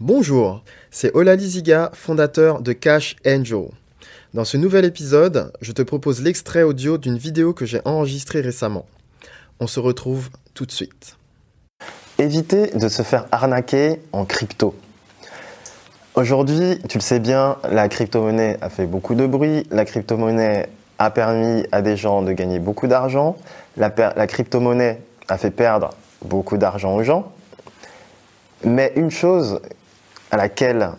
Bonjour, c'est Olali Ziga, fondateur de Cash Angel. Dans ce nouvel épisode, je te propose l'extrait audio d'une vidéo que j'ai enregistrée récemment. On se retrouve tout de suite. Éviter de se faire arnaquer en crypto. Aujourd'hui, tu le sais bien, la crypto-monnaie a fait beaucoup de bruit, la crypto-monnaie a permis à des gens de gagner beaucoup d'argent, la, la crypto-monnaie a fait perdre beaucoup d'argent aux gens. Mais une chose à laquelle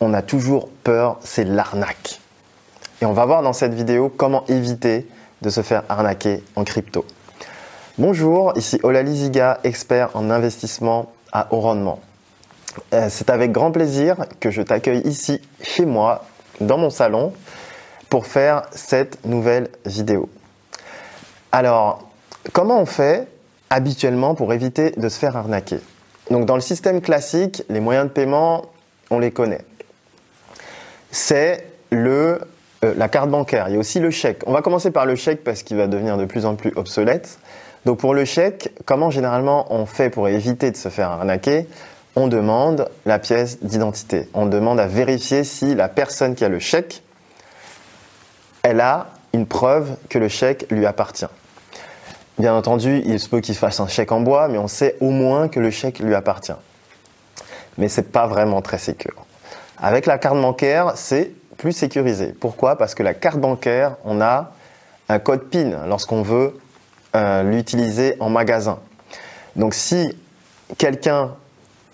on a toujours peur, c'est l'arnaque. Et on va voir dans cette vidéo comment éviter de se faire arnaquer en crypto. Bonjour, ici Olali Ziga, expert en investissement à haut rendement. Euh, c'est avec grand plaisir que je t'accueille ici chez moi, dans mon salon, pour faire cette nouvelle vidéo. Alors, comment on fait habituellement pour éviter de se faire arnaquer? Donc dans le système classique, les moyens de paiement, on les connaît. C'est le euh, la carte bancaire. Il y a aussi le chèque. On va commencer par le chèque parce qu'il va devenir de plus en plus obsolète. Donc pour le chèque, comment généralement on fait pour éviter de se faire arnaquer? On demande la pièce d'identité. On demande à vérifier si la personne qui a le chèque, elle a une preuve que le chèque lui appartient. Bien entendu, il se peut qu'il fasse un chèque en bois, mais on sait au moins que le chèque lui appartient. Mais c'est pas vraiment très sécur. Avec la carte bancaire, c'est plus sécurisé. Pourquoi? Parce que la carte bancaire, on a un code PIN lorsqu'on veut euh, l'utiliser en magasin. Donc si quelqu'un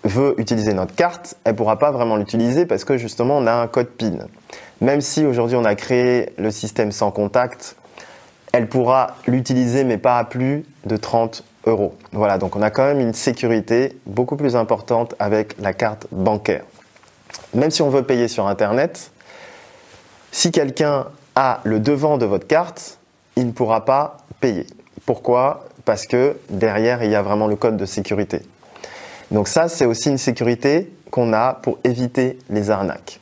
veut utiliser notre carte, elle ne pourra pas vraiment l'utiliser parce que justement on a un code PIN. Même si aujourd'hui on a créé le système sans contact, elle pourra l'utiliser mais pas à plus de 30 euros. Voilà, donc on a quand même une sécurité beaucoup plus importante avec la carte bancaire. Même si on veut payer sur Internet, si quelqu'un a le devant de votre carte, il ne pourra pas payer. Pourquoi? Parce que derrière, il y a vraiment le code de sécurité. Donc ça, c'est aussi une sécurité qu'on a pour éviter les arnaques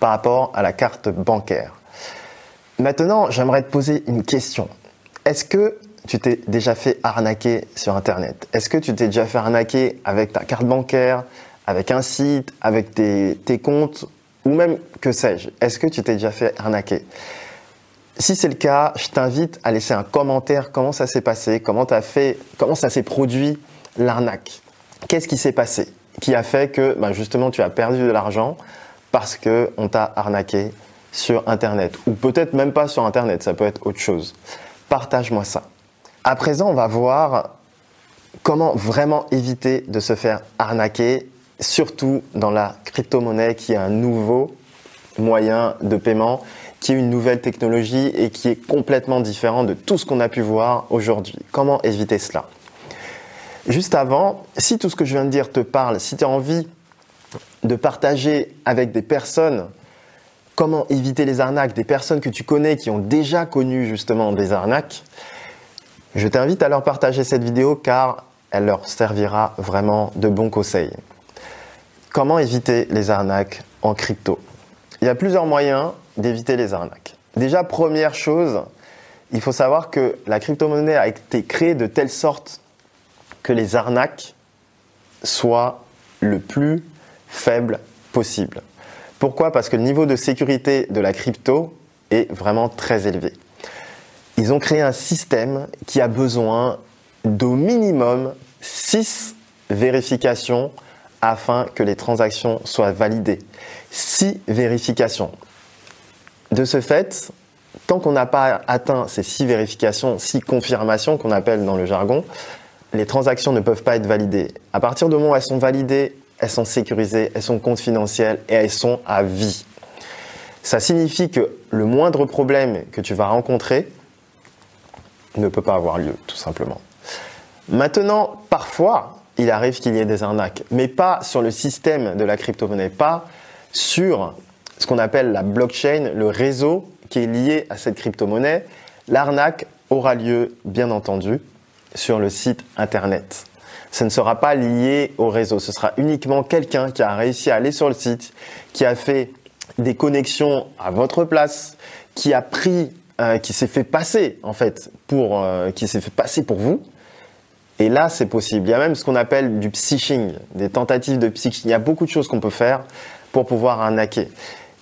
par rapport à la carte bancaire. Maintenant, j'aimerais te poser une question. Est-ce que tu t'es déjà fait arnaquer sur Internet? Est-ce que tu t'es déjà fait arnaquer avec ta carte bancaire, avec un site, avec tes, comptes, ou même que sais-je? Est-ce que tu t'es déjà fait arnaquer? Si c'est le cas, je t'invite à laisser un commentaire. Comment ça s'est passé, comment fait, comment ça s'est produit l'arnaque? Qu'est-ce qui s'est passé qui a fait que bah, justement tu as perdu de l'argent parce qu'on t'a arnaqué sur Internet. Ou peut-être même pas sur Internet, ça peut être autre chose. Partage-moi ça. À présent, on va voir comment vraiment éviter de se faire arnaquer, surtout dans la crypto-monnaie qui est un nouveau moyen de paiement, qui est une nouvelle technologie et qui est complètement différent de tout ce qu'on a pu voir aujourd'hui. Comment éviter cela? Juste avant, si tout ce que je viens de dire te parle, si tu as envie de partager avec des personnes comment éviter les arnaques, des personnes que tu connais qui ont déjà connu justement des arnaques, je t'invite à leur partager cette vidéo car elle leur servira vraiment de bons conseils. Comment éviter les arnaques en crypto? Il y a plusieurs moyens d'éviter les arnaques. Déjà, première chose, il faut savoir que la crypto-monnaie a été créée de telle sorte que les arnaques soient le plus faibles possible. Pourquoi? Parce que le niveau de sécurité de la crypto est vraiment très élevé. Ils ont créé un système qui a besoin d'au minimum 6 vérifications afin que les transactions soient validées. 6 vérifications. De ce fait, tant qu'on n'a pas atteint ces 6 vérifications, 6 confirmations qu'on appelle dans le jargon, les transactions ne peuvent pas être validées. À partir du moment où elles sont validées, elles sont sécurisées, elles sont confidentielles et elles sont à vie. Ça signifie que le moindre problème que tu vas rencontrer ne peut pas avoir lieu, tout simplement. Maintenant, parfois, il arrive qu'il y ait des arnaques, mais pas sur le système de la crypto-monnaie, pas sur ce qu'on appelle la blockchain, le réseau qui est lié à cette crypto-monnaie. L'arnaque aura lieu, bien entendu, sur le site internet ce ne sera pas lié au réseau. Ce sera uniquement quelqu'un qui a réussi à aller sur le site, qui a fait des connexions à votre place, qui a pris, euh, qui s'est fait passer en fait pour, euh, qui s'est fait passer pour vous, Et là, c'est possible. Il y a même ce qu'on appelle du psyching, des tentatives de psyching. Il y a beaucoup de choses qu'on peut faire pour pouvoir arnaquer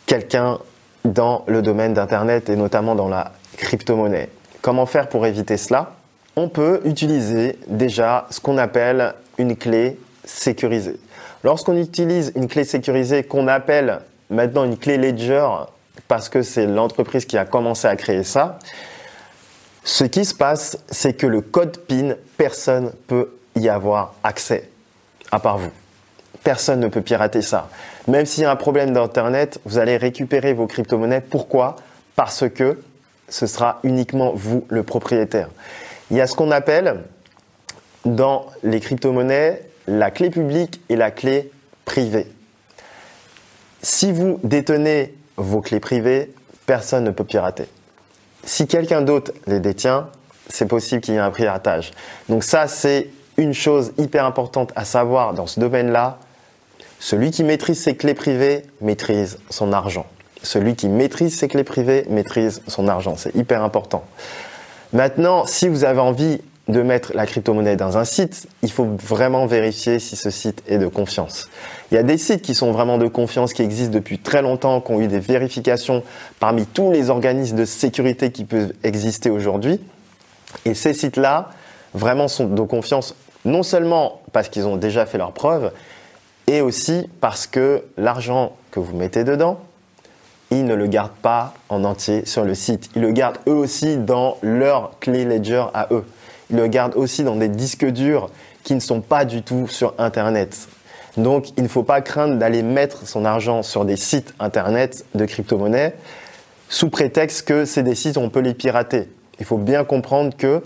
quelqu'un dans le domaine d'Internet et notamment dans la crypto-monnaie. Comment faire pour éviter cela? On peut utiliser déjà ce qu'on appelle une clé sécurisée. Lorsqu'on utilise une clé sécurisée qu'on appelle maintenant une clé Ledger parce que c'est l'entreprise qui a commencé à créer ça, ce qui se passe, c'est que le code PIN, personne ne peut y avoir accès, à part vous. Personne ne peut pirater ça. Même s'il y a un problème d'Internet, vous allez récupérer vos crypto-monnaies. Pourquoi? Parce que ce sera uniquement vous le propriétaire. Il y a ce qu'on appelle dans les crypto-monnaies la clé publique et la clé privée. Si vous détenez vos clés privées, personne ne peut pirater. Si quelqu'un d'autre les détient, c'est possible qu'il y ait un piratage. Donc ça, c'est une chose hyper importante à savoir dans ce domaine-là. Celui qui maîtrise ses clés privées maîtrise son argent. Celui qui maîtrise ses clés privées maîtrise son argent. C'est hyper important. Maintenant, si vous avez envie de mettre la crypto-monnaie dans un site, il faut vraiment vérifier si ce site est de confiance. Il y a des sites qui sont vraiment de confiance, qui existent depuis très longtemps, qui ont eu des vérifications parmi tous les organismes de sécurité qui peuvent exister aujourd'hui. Et ces sites-là, vraiment sont de confiance, non seulement parce qu'ils ont déjà fait leurs preuves, et aussi parce que l'argent que vous mettez dedans, ils ne le gardent pas en entier sur le site. Ils le gardent eux aussi dans leur clé ledger à eux. Ils le gardent aussi dans des disques durs qui ne sont pas du tout sur Internet. Donc, il ne faut pas craindre d'aller mettre son argent sur des sites Internet de crypto-monnaie sous prétexte que c'est des sites où on peut les pirater. Il faut bien comprendre que,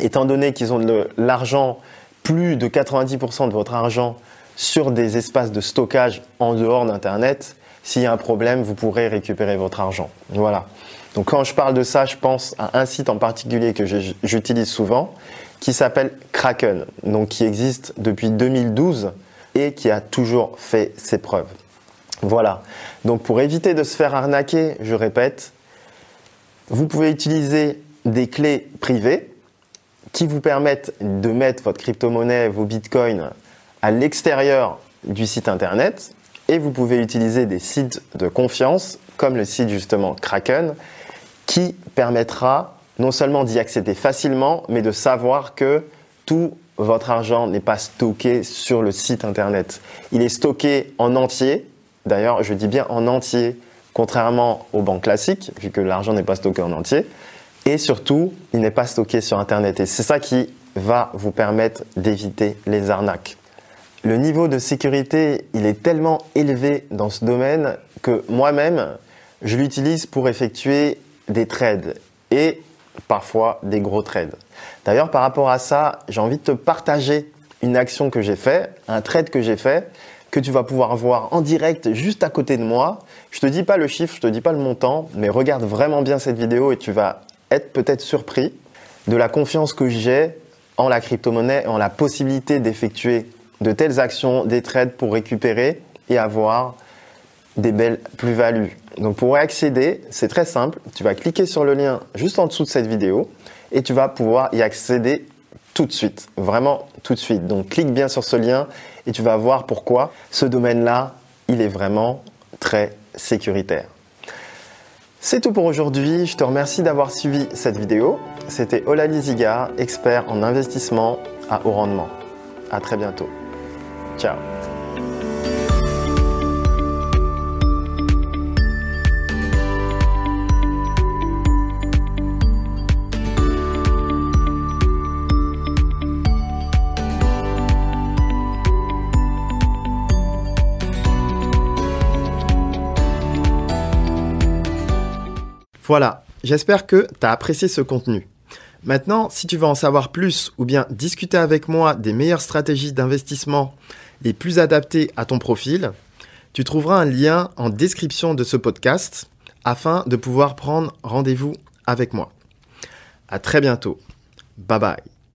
étant donné qu'ils ont de l'argent, plus de 90% de votre argent sur des espaces de stockage en dehors d'Internet, s'il y a un problème, vous pourrez récupérer votre argent. Voilà. Donc quand je parle de ça, je pense à un site en particulier que j'utilise souvent, qui s'appelle Kraken, donc qui existe depuis 2012 et qui a toujours fait ses preuves. Voilà. Donc pour éviter de se faire arnaquer, je répète, vous pouvez utiliser des clés privées qui vous permettent de mettre votre crypto-monnaie, vos bitcoins à l'extérieur du site internet et vous pouvez utiliser des sites de confiance comme le site justement Kraken qui permettra non seulement d'y accéder facilement, mais de savoir que tout votre argent n'est pas stocké sur le site internet. Il est stocké en entier. D'ailleurs, je dis bien en entier, contrairement aux banques classiques, vu que l'argent n'est pas stocké en entier. Et surtout, il n'est pas stocké sur internet. Et c'est ça qui va vous permettre d'éviter les arnaques. Le niveau de sécurité, il est tellement élevé dans ce domaine que moi-même, je l'utilise pour effectuer des trades et parfois des gros trades. D'ailleurs, par rapport à ça, j'ai envie de te partager une action que j'ai fait, un trade que j'ai fait, que tu vas pouvoir voir en direct juste à côté de moi. Je te dis pas le chiffre, je te dis pas le montant, mais regarde vraiment bien cette vidéo et tu vas être peut-être surpris de la confiance que j'ai en la crypto-monnaie et en la possibilité d'effectuer de telles actions, des trades pour récupérer et avoir des belles plus-values. Donc pour y accéder, c'est très simple. Tu vas cliquer sur le lien juste en dessous de cette vidéo et tu vas pouvoir y accéder tout de suite, vraiment tout de suite. Donc clique bien sur ce lien et tu vas voir pourquoi ce domaine-là, il est vraiment très sécuritaire. C'est tout pour aujourd'hui. Je te remercie d'avoir suivi cette vidéo. C'était Olali Ziga, expert en investissement à haut rendement. À très bientôt. Voilà, j'espère que tu as apprécié ce contenu. Maintenant, si tu veux en savoir plus ou bien discuter avec moi des meilleures stratégies d'investissement les plus adaptées à ton profil, tu trouveras un lien en description de ce podcast afin de pouvoir prendre rendez-vous avec moi. À très bientôt. Bye bye.